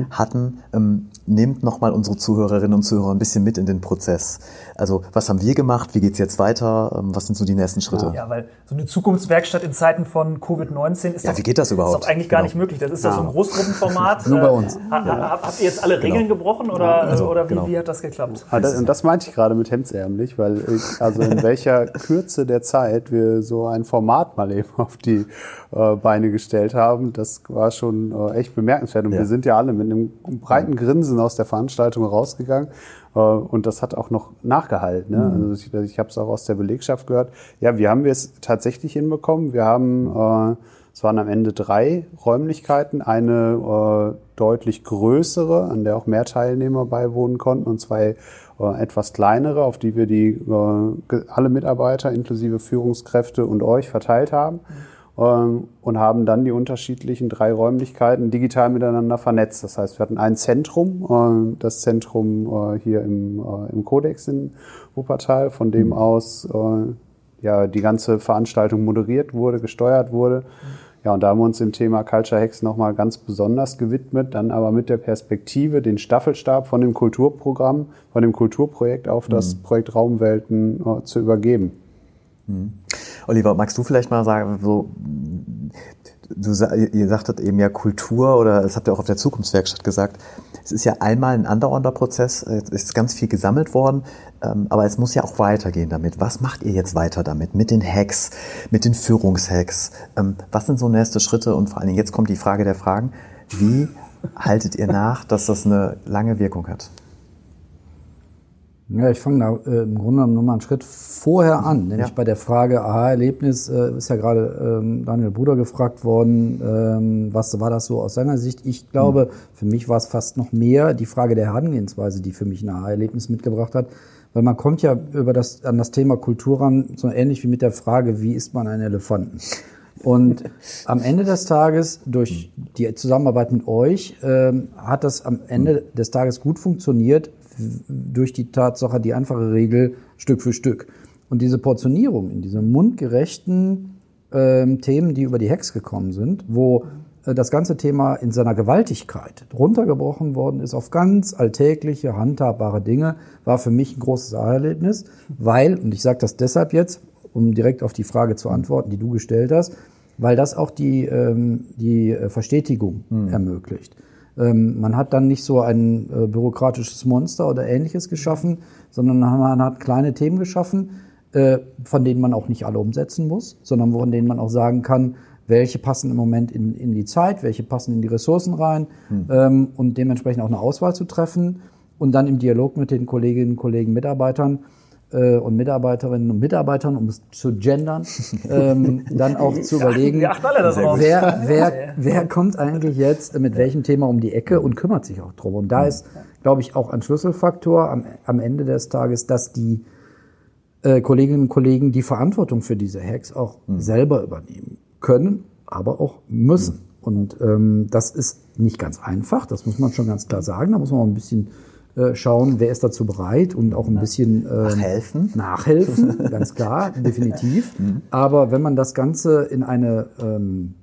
S2: hatten. Ähm, nehmt nochmal unsere Zuhörerinnen und Zuhörer ein bisschen mit in den Prozess. Also, was haben wir gemacht? Wie geht's jetzt weiter? Ähm, was sind so die nächsten Schritte?
S3: Ja, weil so eine Zukunftswerkstatt in Zeiten von Covid-19 ist,
S2: Ja,
S3: doch-
S2: wie geht das überhaupt?
S3: ist doch eigentlich gar
S2: Genau.
S3: nicht möglich. Das ist doch so ein Großgruppenformat.
S5: Nur bei
S3: Äh,
S5: uns.
S3: ha- ha- Habt ihr jetzt alle Regeln gebrochen oder,
S2: also,
S3: oder wie,
S2: genau.
S3: wie hat das geklappt?
S4: Ah, das, und das meinte ich gerade mit hemdsärmlich, weil ich, also in welcher Kürze der Zeit wir so ein Format mal eben auf die äh, Beine gestellt haben, das war schon äh, echt bemerkenswert. Und
S2: Ja.
S4: wir sind ja alle mit einem breiten Grinsen aus der Veranstaltung rausgegangen. Äh, und das hat auch noch nachgehalten. Ne? Also ich, ich habe es auch aus der Belegschaft gehört. Ja, wir haben es tatsächlich hinbekommen. Wir haben äh, es waren am Ende drei Räumlichkeiten, eine äh, deutlich größere, an der auch mehr Teilnehmer beiwohnen konnten, und zwei äh, etwas kleinere, auf die wir die äh, alle Mitarbeiter inklusive Führungskräfte und euch verteilt haben. Ähm, und haben dann die unterschiedlichen drei Räumlichkeiten digital miteinander vernetzt. Das heißt, wir hatten ein Zentrum, äh, das Zentrum äh, hier im, äh, im Codex in Wuppertal, von dem aus äh, ja die ganze Veranstaltung moderiert wurde, gesteuert wurde. Ja, und da haben wir uns dem Thema Culture Hacks nochmal ganz besonders gewidmet, dann aber mit der Perspektive, den Staffelstab von dem Kulturprogramm, von dem Kulturprojekt auf das Projekt Raumwelten äh, zu übergeben.
S2: Oliver, magst du vielleicht mal sagen, so, du, ihr sagtet eben ja Kultur oder das habt ihr auch auf der Zukunftswerkstatt gesagt. Es ist ja einmal ein andauernder Prozess, es ist ganz viel gesammelt worden, ähm, aber es muss ja auch weitergehen damit. Was macht ihr jetzt weiter damit? Mit den Hacks, mit den Führungshacks? Ähm, Was sind so nächste Schritte? Und vor allen Dingen jetzt kommt die Frage der Fragen. Wie haltet ihr nach, dass das eine lange Wirkung hat?
S5: Ja, ich fange da äh, im Grunde genommen nochmal einen Schritt vorher an, nämlich
S2: Ja.
S5: bei der Frage Aha-Erlebnis, äh, ist ja gerade ähm, Daniel Bruder gefragt worden, ähm, was war das so aus seiner Sicht? Ich glaube, für mich war es fast noch mehr die Frage der Herangehensweise, die für mich ein Aha-Erlebnis mitgebracht hat, weil man kommt ja über das, an das Thema Kultur ran, so ähnlich wie mit der Frage, wie isst man einen Elefanten? Und am Ende des Tages, durch die Zusammenarbeit mit euch, ähm, hat das am Ende des Tages gut funktioniert, durch die Tatsache, die einfache Regel Stück für Stück. Und diese Portionierung in diese mundgerechten ähm, Themen, die über die Hex gekommen sind, wo äh, das ganze Thema in seiner Gewaltigkeit runtergebrochen worden ist auf ganz alltägliche, handhabbare Dinge, war für mich ein großes Erlebnis, weil, und ich sage das deshalb jetzt, um direkt auf die Frage zu antworten, die du gestellt hast, weil das auch die, ähm, die äh, Verstetigung ermöglicht. Ähm, man hat dann nicht so ein äh, bürokratisches Monster oder ähnliches geschaffen, sondern man hat kleine Themen geschaffen, äh, von denen man auch nicht alle umsetzen muss, sondern von denen man auch sagen kann, welche passen im Moment in, in die Zeit, welche passen in die Ressourcen rein ähm, und dementsprechend auch eine Auswahl zu treffen und dann im Dialog mit den Kolleginnen, Kollegen, Mitarbeitern äh, und Mitarbeiterinnen und Mitarbeitern, um es zu gendern, ähm, dann auch zu überlegen,
S3: darauf.
S5: wer, wer, wer kommt eigentlich jetzt mit welchem Thema um die Ecke und kümmert sich auch drum. Und da ist, glaube ich, auch ein Schlüsselfaktor am, am Ende des Tages, dass die äh, Kolleginnen und Kollegen die Verantwortung für diese Hacks auch selber übernehmen können, aber auch müssen. Und ähm, das ist nicht ganz einfach, das muss man schon ganz klar sagen. Da muss man auch ein bisschen äh, schauen, wer ist dazu bereit und auch ein bisschen ähm,
S2: Nachhelfen.
S5: Nachhelfen, ganz klar, definitiv. Aber wenn man das Ganze in eine ähm,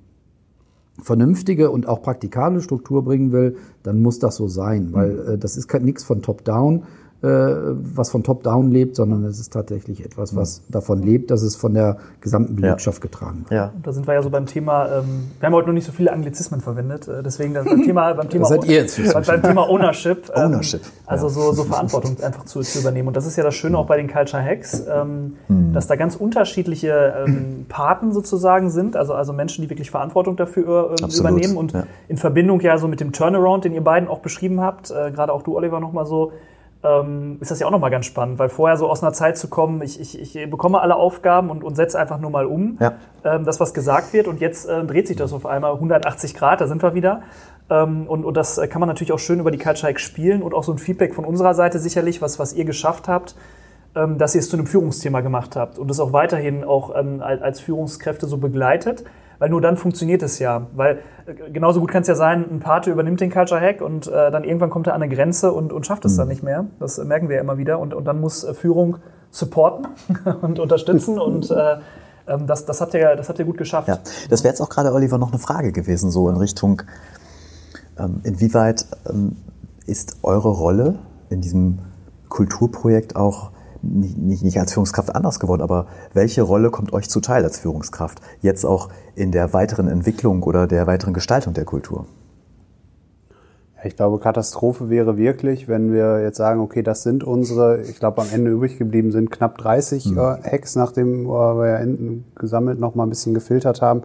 S5: vernünftige und auch praktikable Struktur bringen will, dann muss das so sein, weil äh, das ist nichts von Top-Down, äh, was von Top-Down lebt, sondern es ist tatsächlich etwas, was davon lebt, dass es von der gesamten Belegschaft getragen wird.
S2: Ja.
S3: Da sind wir ja so beim Thema, ähm, wir haben heute noch nicht so viele Anglizismen verwendet, äh, deswegen das beim Thema, beim Thema,
S5: seid ihr jetzt
S3: beim, beim Thema Ownership. ähm,
S2: Ownership,
S3: Also so, so Verantwortung einfach zu, zu übernehmen. Und das ist ja das Schöne auch bei den Culture Hacks, ähm, dass da ganz unterschiedliche ähm, Paten sozusagen sind, also, also Menschen, die wirklich Verantwortung dafür ähm, übernehmen und
S2: ja.
S3: in Verbindung ja so mit dem Turnaround, den ihr beiden auch beschrieben habt, äh, gerade auch du, Oliver, nochmal so, ähm, ist das ja auch nochmal ganz spannend, weil vorher so aus einer Zeit zu kommen, ich, ich, ich bekomme alle Aufgaben und, und setze einfach nur mal um,
S2: Ja.
S3: ähm, das, was gesagt wird und jetzt äh, dreht sich das auf einmal 180 Grad, da sind wir wieder. Ähm, und, und das kann man natürlich auch schön über die Hacks spielen und auch so ein Feedback von unserer Seite sicherlich, was, was ihr geschafft habt, ähm, dass ihr es zu einem Führungsthema gemacht habt und es auch weiterhin auch ähm, als Führungskräfte so begleitet. Weil nur dann funktioniert es ja. Weil äh, genauso gut kann es ja sein, ein Pate übernimmt den Culture Hack und äh, dann irgendwann kommt er an eine Grenze und, und schafft es dann nicht mehr. Das merken wir ja immer wieder. Und, und dann muss äh, Führung supporten und unterstützen und äh, ähm, das, das, habt ihr, das habt ihr gut geschafft.
S2: Ja, das wäre jetzt auch gerade, Oliver, noch eine Frage gewesen, so in Richtung, ähm, inwieweit ähm, ist eure Rolle in diesem Kulturprojekt auch nicht, nicht, nicht als Führungskraft anders geworden, aber welche Rolle kommt euch zuteil als Führungskraft jetzt auch in der weiteren Entwicklung oder der weiteren Gestaltung der Kultur?
S4: Ich glaube, Katastrophe wäre wirklich, wenn wir jetzt sagen, okay, das sind unsere, ich glaube, am Ende übrig geblieben sind knapp 30 äh, Hacks, nachdem äh, wir ja hinten gesammelt noch mal ein bisschen gefiltert haben.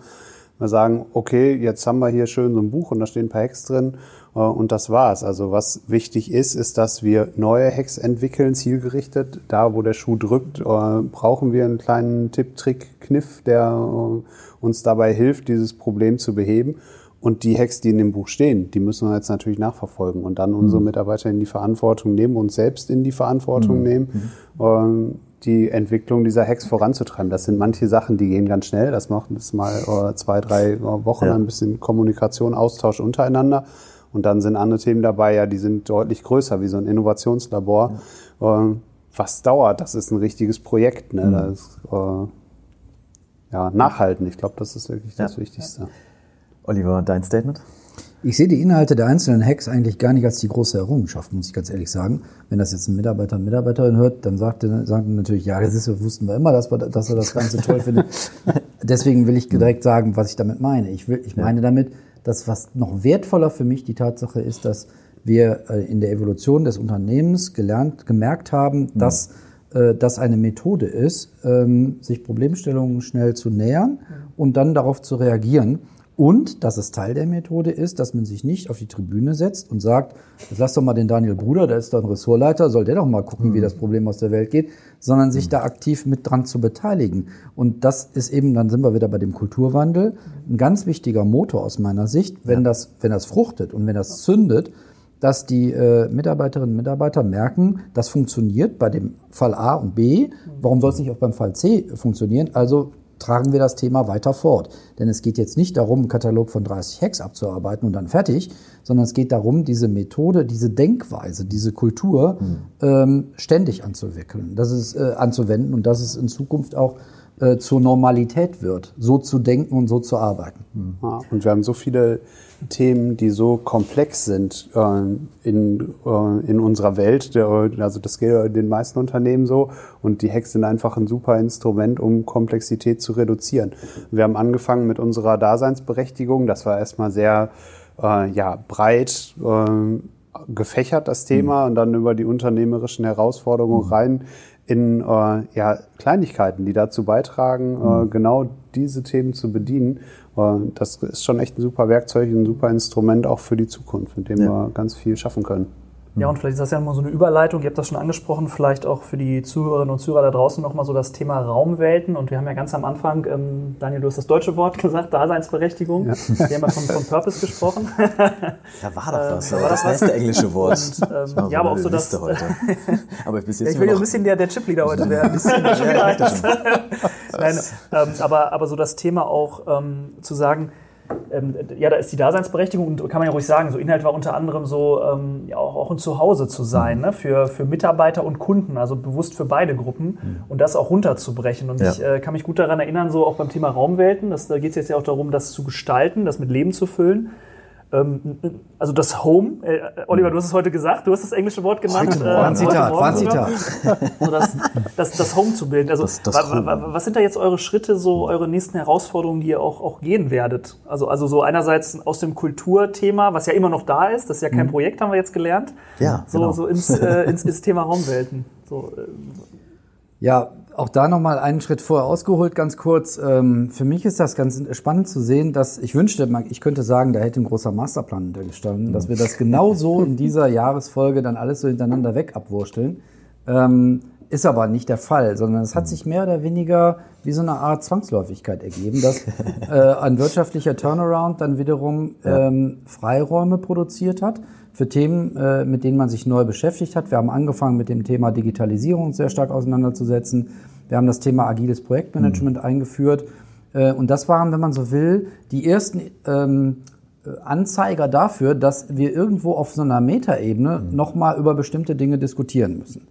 S4: Wir sagen, okay, jetzt haben wir hier schön so ein Buch und da stehen ein paar Hacks drin und das war's. Also was wichtig ist, ist, dass wir neue Hacks entwickeln, zielgerichtet. Da, wo der Schuh drückt, äh, brauchen wir einen kleinen Tipp, Trick, Kniff, der äh, uns dabei hilft, dieses Problem zu beheben. Und die Hacks, die in dem Buch stehen, die müssen wir jetzt natürlich nachverfolgen und dann unsere Mitarbeiter in die Verantwortung nehmen, uns selbst in die Verantwortung nehmen, ähm, die Entwicklung dieser Hacks voranzutreiben. Das sind manche Sachen, die gehen ganz schnell. Das macht das mal äh, zwei, drei äh, Wochen
S2: Ja.
S4: ein bisschen Kommunikation, Austausch untereinander. Und dann sind andere Themen dabei, ja, die sind deutlich größer, wie so ein Innovationslabor. Ähm, was dauert? Das ist ein richtiges Projekt. Ne? Das ist, äh, ja, nachhalten. Ich glaube, das ist wirklich das
S2: Ja.
S4: Wichtigste.
S2: Oliver, dein Statement?
S5: Ich sehe die Inhalte der einzelnen Hacks eigentlich gar nicht als die große Errungenschaft, muss ich ganz ehrlich sagen. Wenn das jetzt ein Mitarbeiter, eine Mitarbeiterin hört, dann sagt er, sagt er natürlich, ja, das ist, wussten wir immer, dass wir, dass er das Ganze toll findet. deswegen will ich direkt sagen, was ich damit meine. Ich, will, ich meine damit, dass was noch wertvoller für mich die Tatsache ist, dass wir äh, in der Evolution des Unternehmens gelernt, gemerkt haben, dass äh, das eine Methode ist, ähm, sich Problemstellungen schnell zu nähern und dann darauf zu reagieren. Und dass es Teil der Methode ist, dass man sich nicht auf die Tribüne setzt und sagt, jetzt lass doch mal den Daniel Bruder, der ist doch ein Ressortleiter, soll der doch mal gucken, wie das Problem aus der Welt geht, sondern sich da aktiv mit dran zu beteiligen. Und das ist eben, dann sind wir wieder bei dem Kulturwandel, ein ganz wichtiger Motor aus meiner Sicht, wenn das, wenn das fruchtet und wenn das zündet, dass die äh, Mitarbeiterinnen und Mitarbeiter merken, das funktioniert bei dem Fall A und B. Warum soll es nicht auch beim Fall C funktionieren? Also tragen wir das Thema weiter fort. Denn es geht jetzt nicht darum, einen Katalog von 30 Hacks abzuarbeiten und dann fertig, sondern es geht darum, diese Methode, diese Denkweise, diese Kultur ähm, ständig anzuwickeln, das ist, äh, anzuwenden und dass es in Zukunft auch äh, zur Normalität wird, so zu denken und so zu arbeiten.
S4: Ja, und wir haben so viele Themen, die so komplex sind äh, in, äh, in unserer Welt. Der, also das geht den meisten Unternehmen so. Und die Hacks sind einfach ein super Instrument, um Komplexität zu reduzieren. Wir haben angefangen mit unserer Daseinsberechtigung. Das war erstmal sehr äh, ja, breit gefächert, das Thema. Und dann über die unternehmerischen Herausforderungen rein in äh, ja, Kleinigkeiten, die dazu beitragen, äh, genau diese Themen zu bedienen. Äh, das ist schon echt ein super Werkzeug, ein super Instrument auch für die Zukunft, mit dem wir ganz viel schaffen können.
S3: Ja, und vielleicht ist das ja mal so eine Überleitung, ihr habt das schon angesprochen, vielleicht auch für die Zuhörerinnen und Zuhörer da draußen nochmal so das Thema Raumwelten. Und wir haben ja ganz am Anfang, ähm, Daniel, du hast das deutsche Wort gesagt, Daseinsberechtigung. Wir haben ja von, von Purpose gesprochen.
S2: Da war doch was.
S3: da
S2: aber
S3: war
S2: das nächste englische Wort.
S3: Und, ähm,
S2: Ich mach
S3: ja, aber auch so das-
S2: heute. Aber bis
S3: Ja,
S2: jetzt
S3: ich will ja ein bisschen der, der Chipleader heute werden. Nein, ähm, aber, aber so das Thema auch ähm, zu sagen, ähm, ja, da ist die Daseinsberechtigung und kann man ja ruhig sagen, so Inhalt war unter anderem so, ähm, ja, auch, auch ein Zuhause zu sein, ne? für, für Mitarbeiter und Kunden, also bewusst für beide Gruppen und das auch runterzubrechen. Und
S2: Ja.
S3: ich äh, kann mich gut daran erinnern, so auch beim Thema Raumwelten, das, da geht es jetzt ja auch darum, das zu gestalten, das mit Leben zu füllen. Ähm, also das Home, äh, Oliver, du hast es heute gesagt, du hast das englische Wort genannt.
S2: Heute
S3: äh,
S2: Morgen.
S5: War ein Zitat,
S3: heute
S5: war ein
S3: sogar
S5: Zitat.
S3: so das, das, das Home zu bilden. Also
S2: Das- das
S3: wa, wa, was sind da jetzt eure Schritte, so eure nächsten Herausforderungen, die ihr auch, auch gehen werdet? Also, also so einerseits aus dem Kulturthema, was ja immer noch da ist, das ist ja kein Projekt, haben wir jetzt gelernt.
S2: Ja,
S3: So,
S2: genau.
S3: so ins, äh, ins, ins Thema Raumwelten. So, äh,
S5: Ja, auch da nochmal einen Schritt vorher ausgeholt, ganz kurz. Ähm, für mich ist das ganz spannend zu sehen, dass ich wünschte, ich könnte sagen, da hätte ein großer Masterplan hintergestanden, dass wir das genau so in dieser Jahresfolge dann alles so hintereinander weg abwursteln. Ähm, ist aber nicht der Fall, sondern es hat sich mehr oder weniger wie so eine Art Zwangsläufigkeit ergeben, dass äh, ein wirtschaftlicher Turnaround dann wiederum ähm, Freiräume produziert hat für Themen, äh, mit denen man sich neu beschäftigt hat. Wir haben angefangen mit dem Thema Digitalisierung sehr stark auseinanderzusetzen. Wir haben das Thema agiles Projektmanagement eingeführt. Äh, und das waren, wenn man so will, die ersten ähm, äh, Anzeiger dafür, dass wir irgendwo auf so einer Metaebene nochmal über bestimmte Dinge diskutieren müssen.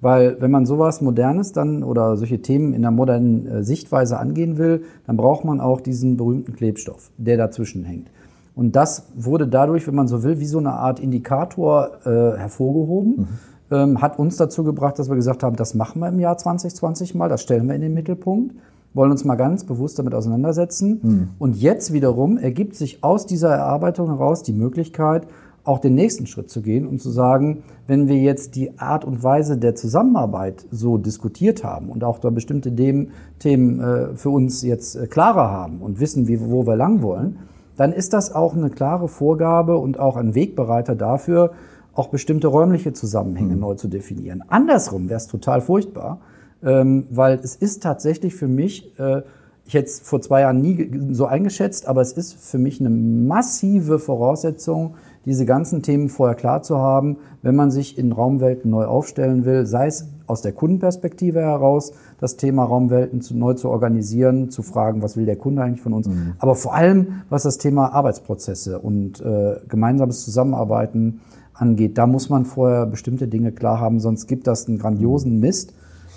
S5: Weil wenn man sowas Modernes dann oder solche Themen in einer modernen äh, Sichtweise angehen will, dann braucht man auch diesen berühmten Klebstoff, der dazwischen hängt. Und das wurde dadurch, wenn man so will, wie so eine Art Indikator äh, hervorgehoben, ähm, hat uns dazu gebracht, dass wir gesagt haben, das machen wir im Jahr 2020 mal, das stellen wir in den Mittelpunkt, wollen uns mal ganz bewusst damit auseinandersetzen. Und jetzt wiederum ergibt sich aus dieser Erarbeitung heraus die Möglichkeit, auch den nächsten Schritt zu gehen und zu sagen, wenn wir jetzt die Art und Weise der Zusammenarbeit so diskutiert haben und auch da bestimmte Themen äh, für uns jetzt äh, klarer haben und wissen, wo wir lang wollen, dann ist das auch eine klare Vorgabe und auch ein Wegbereiter dafür, auch bestimmte räumliche Zusammenhänge neu zu definieren. Andersrum wäre es total furchtbar, ähm, weil es ist tatsächlich für mich, äh, ich hätte es vor zwei Jahren nie so eingeschätzt, aber es ist für mich eine massive Voraussetzung, diese ganzen Themen vorher klar zu haben, wenn man sich in Raumwelten neu aufstellen will, sei es aus der Kundenperspektive heraus, das Thema Raumwelten zu, neu zu organisieren, zu fragen, was will der Kunde eigentlich von uns, aber vor allem, was das Thema Arbeitsprozesse und äh, gemeinsames Zusammenarbeiten angeht, da muss man vorher bestimmte Dinge klar haben, sonst gibt das einen grandiosen Mist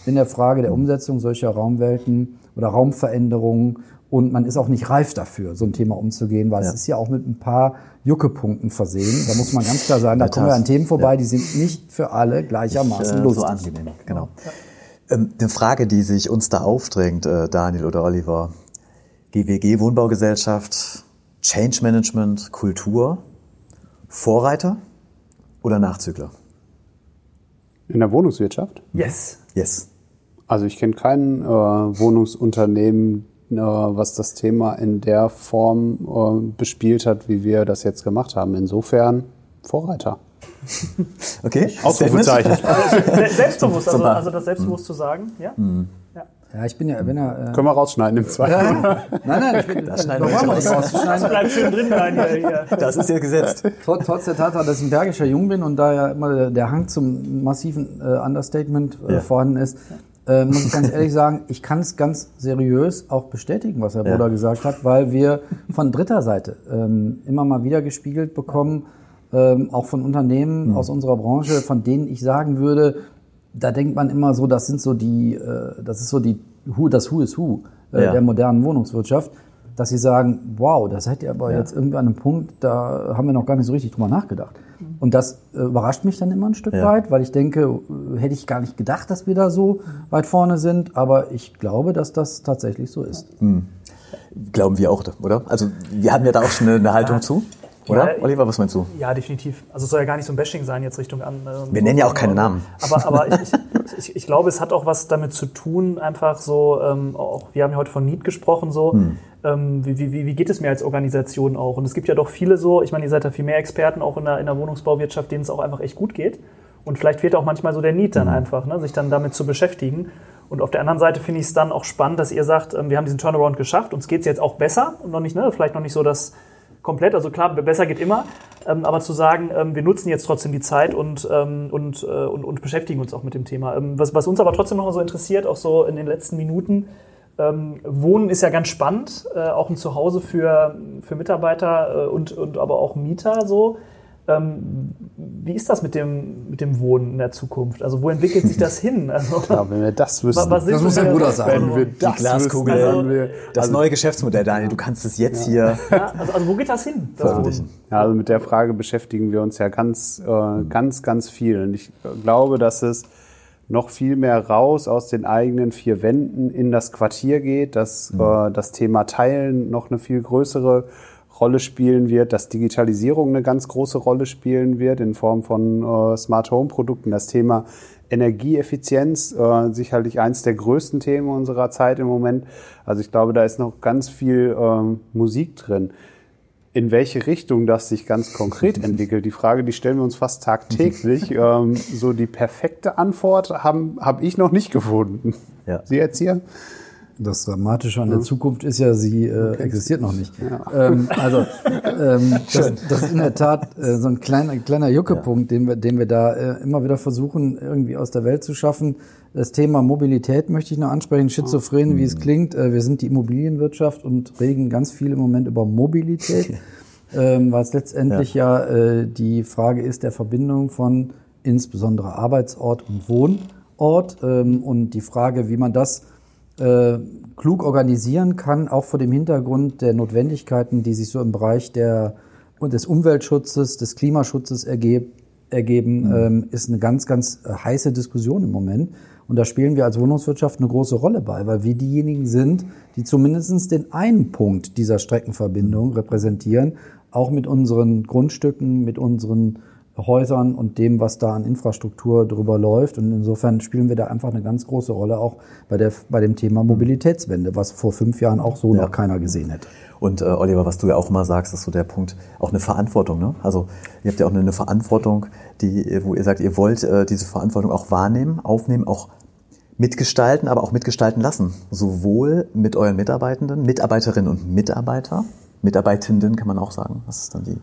S5: in der Frage der Umsetzung solcher Raumwelten oder Raumveränderungen. Und man ist auch nicht reif dafür, so ein Thema umzugehen, weil
S2: Ja.
S5: es ist ja auch mit ein paar Juckepunkten versehen. Da muss man ganz klar sagen, da kommen wir an Themen vorbei,
S2: Ja.
S5: die sind nicht für alle gleichermaßen
S2: äh,
S5: lustig.
S2: so angenehm. Genau. Ähm, eine Frage, die sich uns da aufdrängt, äh, Daniel oder Oliver. GWG Wohnbaugesellschaft, Change Management, Kultur, Vorreiter oder Nachzügler?
S4: In der Wohnungswirtschaft?
S3: Yes.
S2: Yes.
S4: Also ich kenne kein äh, Wohnungsunternehmen, äh, was das Thema in der Form äh, bespielt hat, wie wir das jetzt gemacht haben. Insofern Vorreiter.
S2: Okay.
S4: Ausrufezeichen.
S3: Se selbstbewusst, also, also das selbstbewusst zu sagen. Ja? ja.
S5: Ja, ich bin ja, wenn er. Äh,
S4: Können wir rausschneiden im Zweifel.
S5: nein, nein, ich bin.
S2: Das schneiden wir nicht raus.
S5: rauszuschneiden?
S3: Bleib schön drin, Daniel. Hier.
S2: Das ist ja gesetzt.
S5: Trotz, trotz der Tatsache, dass ich ein bergischer Jung bin und da ja immer der, Hang zum massiven äh, Understatement äh,
S2: Ja.
S5: vorhanden ist, äh, muss ich ganz ehrlich sagen, ich kann es ganz seriös auch bestätigen, was Herr
S2: Ja.
S5: Bruder gesagt hat, weil wir von dritter Seite ähm, immer mal wieder gespiegelt bekommen, ähm, auch von Unternehmen
S2: Mhm.
S5: aus unserer Branche, von denen ich sagen würde, da denkt man immer so, das sind so die, äh, das ist so die Who, das Who is Who äh,
S2: Ja.
S5: der modernen Wohnungswirtschaft, dass sie sagen, wow, da seid ihr aber jetzt irgendwie an einem Punkt, da haben wir noch gar nicht so richtig drüber nachgedacht. Und das äh, überrascht mich dann immer ein Stück
S2: Ja.
S5: weit, weil ich denke, äh, hätte ich gar nicht gedacht, dass wir da so weit vorne sind, aber ich glaube, dass das tatsächlich so ist.
S2: Glauben wir auch, oder? Also wir haben ja da auch schon eine, eine Haltung zu. Oder?
S3: Ja,
S2: Oliver, was meinst du?
S3: Ja, definitiv. Also es soll ja gar nicht so ein Bashing sein jetzt Richtung an. äh,
S2: Wir nennen ja auch keine Namen.
S3: Aber, aber ich, ich, ich glaube, es hat auch was damit zu tun, einfach so, ähm, auch, wir haben ja heute von Need gesprochen, so,
S2: Hm.
S3: ähm, wie, wie, wie geht es mir als Organisation auch? Und es gibt ja doch viele so, ich meine, ihr seid ja viel mehr Experten auch in der, in der Wohnungsbauwirtschaft, denen es auch einfach echt gut geht. Und vielleicht fehlt auch manchmal so der Need
S2: Hm.
S3: dann einfach, ne, sich dann damit zu beschäftigen. Und auf der anderen Seite finde ich es dann auch spannend, dass ihr sagt, ähm, wir haben diesen Turnaround geschafft, uns geht es jetzt auch besser und noch nicht, ne, vielleicht noch nicht so das komplett, also klar, besser geht immer, ähm, aber zu sagen, ähm, wir nutzen jetzt trotzdem die Zeit und, ähm, und, äh, und, und beschäftigen uns auch mit dem Thema. Ähm, was, was uns aber trotzdem noch mal so interessiert, auch so in den letzten Minuten, ähm, Wohnen ist ja ganz spannend, äh, auch ein Zuhause für, für Mitarbeiter äh, und, und aber auch Mieter so. Ähm, wie ist das mit dem, mit dem Wohnen in der Zukunft? Also wo entwickelt sich das hin? Also,
S4: Ja, wenn wir das wüssten.
S3: was
S5: Das
S3: so
S5: muss der
S3: die-
S5: Bruder sagen.
S4: wenn wir das
S2: Glaskugel.
S4: wüssten,
S3: Also-
S4: wir,
S2: Das neue Geschäftsmodell, Daniel, du kannst es jetzt hier
S3: Ja, also, also wo geht das hin? Das.
S4: Ja, also mit der Frage beschäftigen wir uns ja ganz, äh, ganz, ganz viel. Und ich glaube, dass es noch viel mehr raus aus den eigenen vier Wänden in das Quartier geht, dass äh, das Thema Teilen noch eine viel größere Rolle spielen wird, dass Digitalisierung eine ganz große Rolle spielen wird in Form von äh, Smart Home Produkten. Das Thema Energieeffizienz, äh, sicherlich eins der größten Themen unserer Zeit im Moment. Also ich glaube, da ist noch ganz viel ähm, Musik drin. In welche Richtung das sich ganz konkret entwickelt, die Frage, die stellen wir uns fast tagtäglich. ähm, so die perfekte Antwort habe hab ich noch nicht gefunden.
S2: Ja.
S4: Sie jetzt hier?
S5: Das Dramatische an der Zukunft ist ja, sie äh, existiert noch nicht. Ähm, also ähm, das, das ist in der Tat äh, so ein kleiner, kleiner Juckepunkt, den, wir, den wir da äh, immer wieder versuchen, irgendwie aus der Welt zu schaffen. Das Thema Mobilität möchte ich noch ansprechen, schizophren, wie es klingt. Äh, wir sind die Immobilienwirtschaft und reden ganz viel im Moment über Mobilität, ähm, weil es letztendlich ja, äh, die Frage ist der Verbindung von insbesondere Arbeitsort und Wohnort. Ähm, und die Frage, wie man das äh, klug organisieren kann, auch vor dem Hintergrund der Notwendigkeiten, die sich so im Bereich der, des Umweltschutzes, des Klimaschutzes ergeb, ergeben, ähm, ist eine ganz, ganz äh, heiße Diskussion im Moment. Und da spielen wir als Wohnungswirtschaft eine große Rolle bei, weil wir diejenigen sind, die zumindest den einen Punkt dieser Streckenverbindung repräsentieren, auch mit unseren Grundstücken, mit unseren Häusern und dem, was da an Infrastruktur drüber läuft. Und insofern spielen wir da einfach eine ganz große Rolle auch bei, der, bei dem Thema Mobilitätswende, was vor fünf Jahren auch so
S2: Ja.
S5: noch keiner gesehen hätte.
S2: Und äh, Oliver, was du ja auch immer sagst, ist so der Punkt, auch eine Verantwortung. Ne? Also ihr habt ja auch eine, eine Verantwortung, die, wo ihr sagt, ihr wollt äh, diese Verantwortung auch wahrnehmen, aufnehmen, auch mitgestalten, aber auch mitgestalten lassen. Sowohl mit euren Mitarbeitenden, Mitarbeiterinnen und Mitarbeiter, Mitarbeitenden kann man auch sagen. Das ist dann die.
S3: Ja.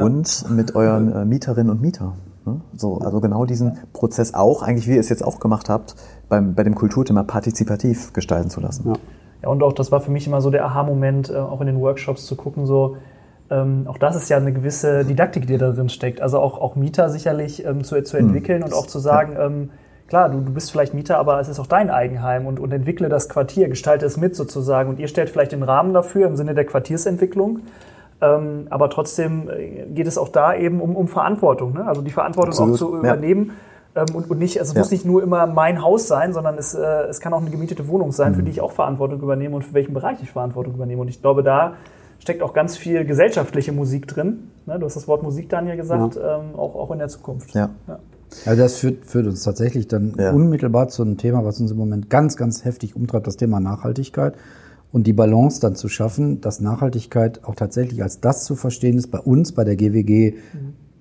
S2: Und mit euren äh, Mieterinnen und Mieter. Ne? So, also genau diesen Prozess auch, eigentlich wie ihr es jetzt auch gemacht habt, beim, bei dem Kulturthema partizipativ gestalten zu lassen.
S4: Ja.
S3: Ja, und auch das war für mich immer so der Aha-Moment, äh, auch in den Workshops zu gucken, so, ähm, auch das ist ja eine gewisse Didaktik, die da drin steckt. Also auch, auch Mieter sicherlich ähm, zu, zu entwickeln und auch zu sagen, ähm, klar, du, du bist vielleicht Mieter, aber es ist auch dein Eigenheim und, und entwickle das Quartier, gestalte es mit sozusagen. Und ihr stellt vielleicht den Rahmen dafür im Sinne der Quartiersentwicklung. Ähm, aber trotzdem äh, geht es auch da eben um, um Verantwortung. Ne? Also die Verantwortung
S2: Absolut,
S3: auch zu
S2: ja.
S3: übernehmen. Ähm, und, und nicht, also es
S2: Ja.
S3: muss nicht nur immer mein Haus sein, sondern es, äh, es kann auch eine gemietete Wohnung sein,
S2: Mhm.
S3: für die ich auch Verantwortung übernehme und für welchen Bereich ich Verantwortung übernehme. Und ich glaube, da steckt auch ganz viel gesellschaftliche Musik drin. Ne, du hast das Wort Musik, Daniel, gesagt, ähm, auch, auch in der Zukunft.
S2: Ja.
S5: Also das führt, führt uns tatsächlich dann
S2: Ja.
S5: unmittelbar zu einem Thema, was uns im Moment ganz, ganz heftig umtreibt, das Thema Nachhaltigkeit. Und die Balance dann zu schaffen, dass Nachhaltigkeit auch tatsächlich als das zu verstehen ist, bei uns, bei der GWG,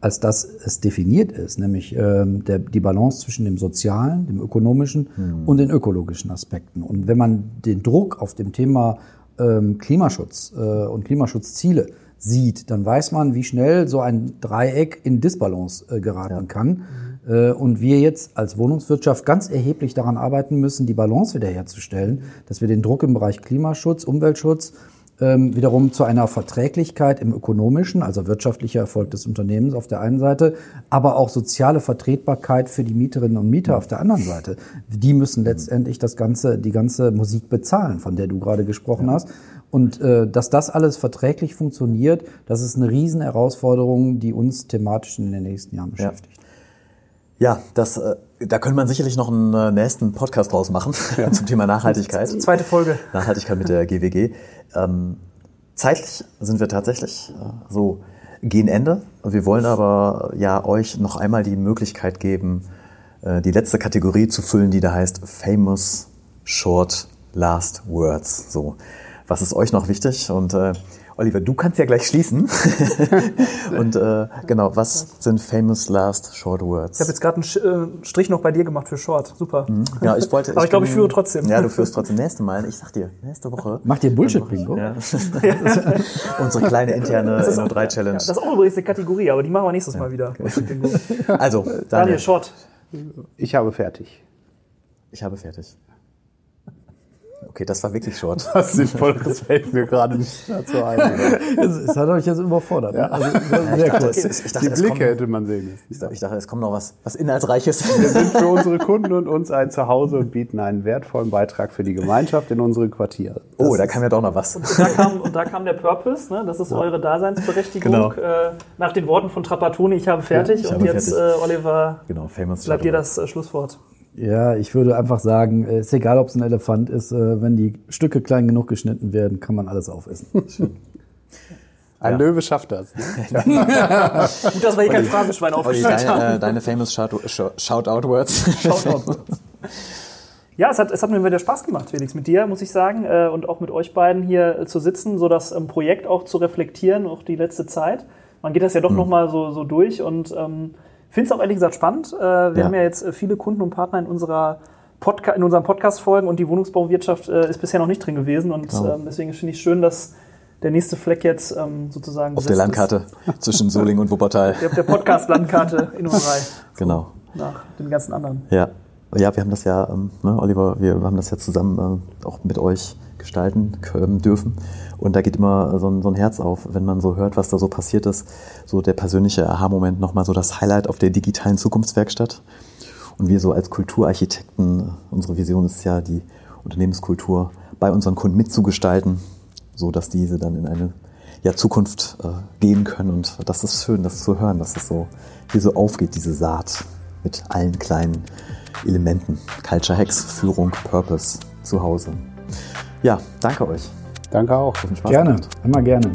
S5: als das es definiert ist, nämlich ähm, der, die Balance zwischen dem sozialen, dem ökonomischen und den ökologischen Aspekten. Und wenn man den Druck auf dem Thema ähm, Klimaschutz äh, und Klimaschutzziele sieht, dann weiß man, wie schnell so ein Dreieck in Disbalance äh, geraten kann. Äh, und wir jetzt als Wohnungswirtschaft ganz erheblich daran arbeiten müssen, die Balance wiederherzustellen, dass wir den Druck im Bereich Klimaschutz, Umweltschutz ähm, wiederum zu einer Verträglichkeit im ökonomischen, also wirtschaftlicher Erfolg des Unternehmens auf der einen Seite, aber auch soziale Vertretbarkeit für die Mieterinnen und Mieter auf der anderen Seite. Die müssen letztendlich das ganze, die ganze Musik bezahlen, von der du gerade gesprochen hast. Und äh, dass das alles verträglich funktioniert, das ist eine riesen Herausforderung, die uns thematisch in den nächsten Jahren beschäftigt.
S2: Ja, das, äh, da könnte man sicherlich noch einen äh, nächsten Podcast draus machen zum Thema Nachhaltigkeit.
S3: Zweite Folge.
S2: Nachhaltigkeit mit der GWG. Ähm, zeitlich sind wir tatsächlich äh, so gegen Ende. Wir wollen aber äh, ja euch noch einmal die Möglichkeit geben, äh, die letzte Kategorie zu füllen, die da heißt Famous Short Last Words. So, was ist euch noch wichtig? Und äh, Oliver, du kannst ja gleich schließen. Und äh, genau, was sind Famous Last Short Words?
S3: Ich habe jetzt gerade einen Sch- äh, Strich noch bei dir gemacht für Short. Super.
S2: Ja, ich wollte.
S3: Aber ich glaube, ich führe trotzdem.
S2: Ja, du führst trotzdem. Nächste Mal, ich sag dir, nächste Woche.
S5: Macht ihr Bullshit-Bingo?
S2: Ja. Unsere kleine interne NO3-Challenge.
S3: Das ist auch übrigens eine Kategorie, aber die machen wir nächstes Mal wieder.
S2: Also, Daniel,
S3: Daniel, Short.
S4: Ich habe fertig.
S2: ich habe fertig. Okay, das war wirklich short.
S4: Das Sinnvolles fällt mir gerade nicht dazu ein.
S5: Es, es hat euch jetzt überfordert. ne? Also, das ist sehr
S2: Ich dachte, es, ich dachte,
S4: Die Blicke
S2: kommt,
S4: hätte man sehen müssen.
S2: ich dachte- ich dachte, es kommt noch was, was Inhaltsreiches.
S4: Wir sind für unsere Kunden und uns ein Zuhause und bieten einen wertvollen Beitrag für die Gemeinschaft in unsere Quartiere.
S2: Oh, da kam ja doch noch was.
S3: Und da kam, und da kam der Purpose, ne? das ist eure Daseinsberechtigung.
S2: Genau.
S3: Äh, nach den Worten von Trapattoni, ich habe fertig.
S2: ich
S3: und
S2: habe
S3: jetzt,
S2: fertig.
S3: Äh, Oliver,
S2: Genau, famous
S3: bleibt dir
S2: short.
S3: das äh, Schlusswort.
S5: Ja, ich würde einfach sagen, äh, ist egal, ob es ein Elefant ist, äh, wenn die Stücke klein genug geschnitten werden, kann man alles aufessen.
S4: Ein Löwe schafft das. Ne?
S3: Gut, dass wir hier kein Phrasenschwein aufgestellt haben.
S2: deine, äh, deine famous Shout- Shout- Shout-out-Words.
S3: Ja, es hat, es hat mir wieder Spaß gemacht, Felix, mit dir, muss ich sagen, und auch mit euch beiden hier zu sitzen, so das ähm, Projekt auch zu reflektieren, auch die letzte Zeit. Man geht das ja doch noch mal so, so durch und ähm, finde es auch ehrlich gesagt spannend. Äh, wir
S2: Ja.
S3: haben ja jetzt äh, viele Kunden und Partner in unserer Podca in unseren Podcast-Folgen und die Wohnungsbauwirtschaft äh, ist bisher noch nicht drin gewesen und
S2: Genau.
S3: ähm, deswegen finde ich schön, dass der nächste Fleck jetzt ähm, sozusagen
S2: Auf der Landkarte zwischen Solingen und Wuppertal.
S3: Ist. Der, Podcast-Landkarte in und drei
S2: Genau.
S3: nach den ganzen anderen.
S2: Ja. Ja, wir haben das ja, ähm, ne, Oliver, wir haben das ja zusammen ähm, auch mit euch gestalten dürfen. Und da geht immer so ein, so ein Herz auf, wenn man so hört, was da so passiert ist. So der persönliche Aha-Moment, nochmal so das Highlight auf der digitalen Zukunftswerkstatt. Und wir so als Kulturarchitekten, unsere Vision ist ja, die Unternehmenskultur bei unseren Kunden mitzugestalten, so dass diese dann in eine ja, Zukunft äh, gehen können. Und das ist schön, das zu hören, dass es so, wie so aufgeht, diese Saat mit allen kleinen Elementen. Culture Hacks, Führung, Purpose, zu Hause. Ja, danke euch.
S4: Danke auch.
S2: Spaß
S5: Gerne,
S2: gemacht.
S5: immer gerne.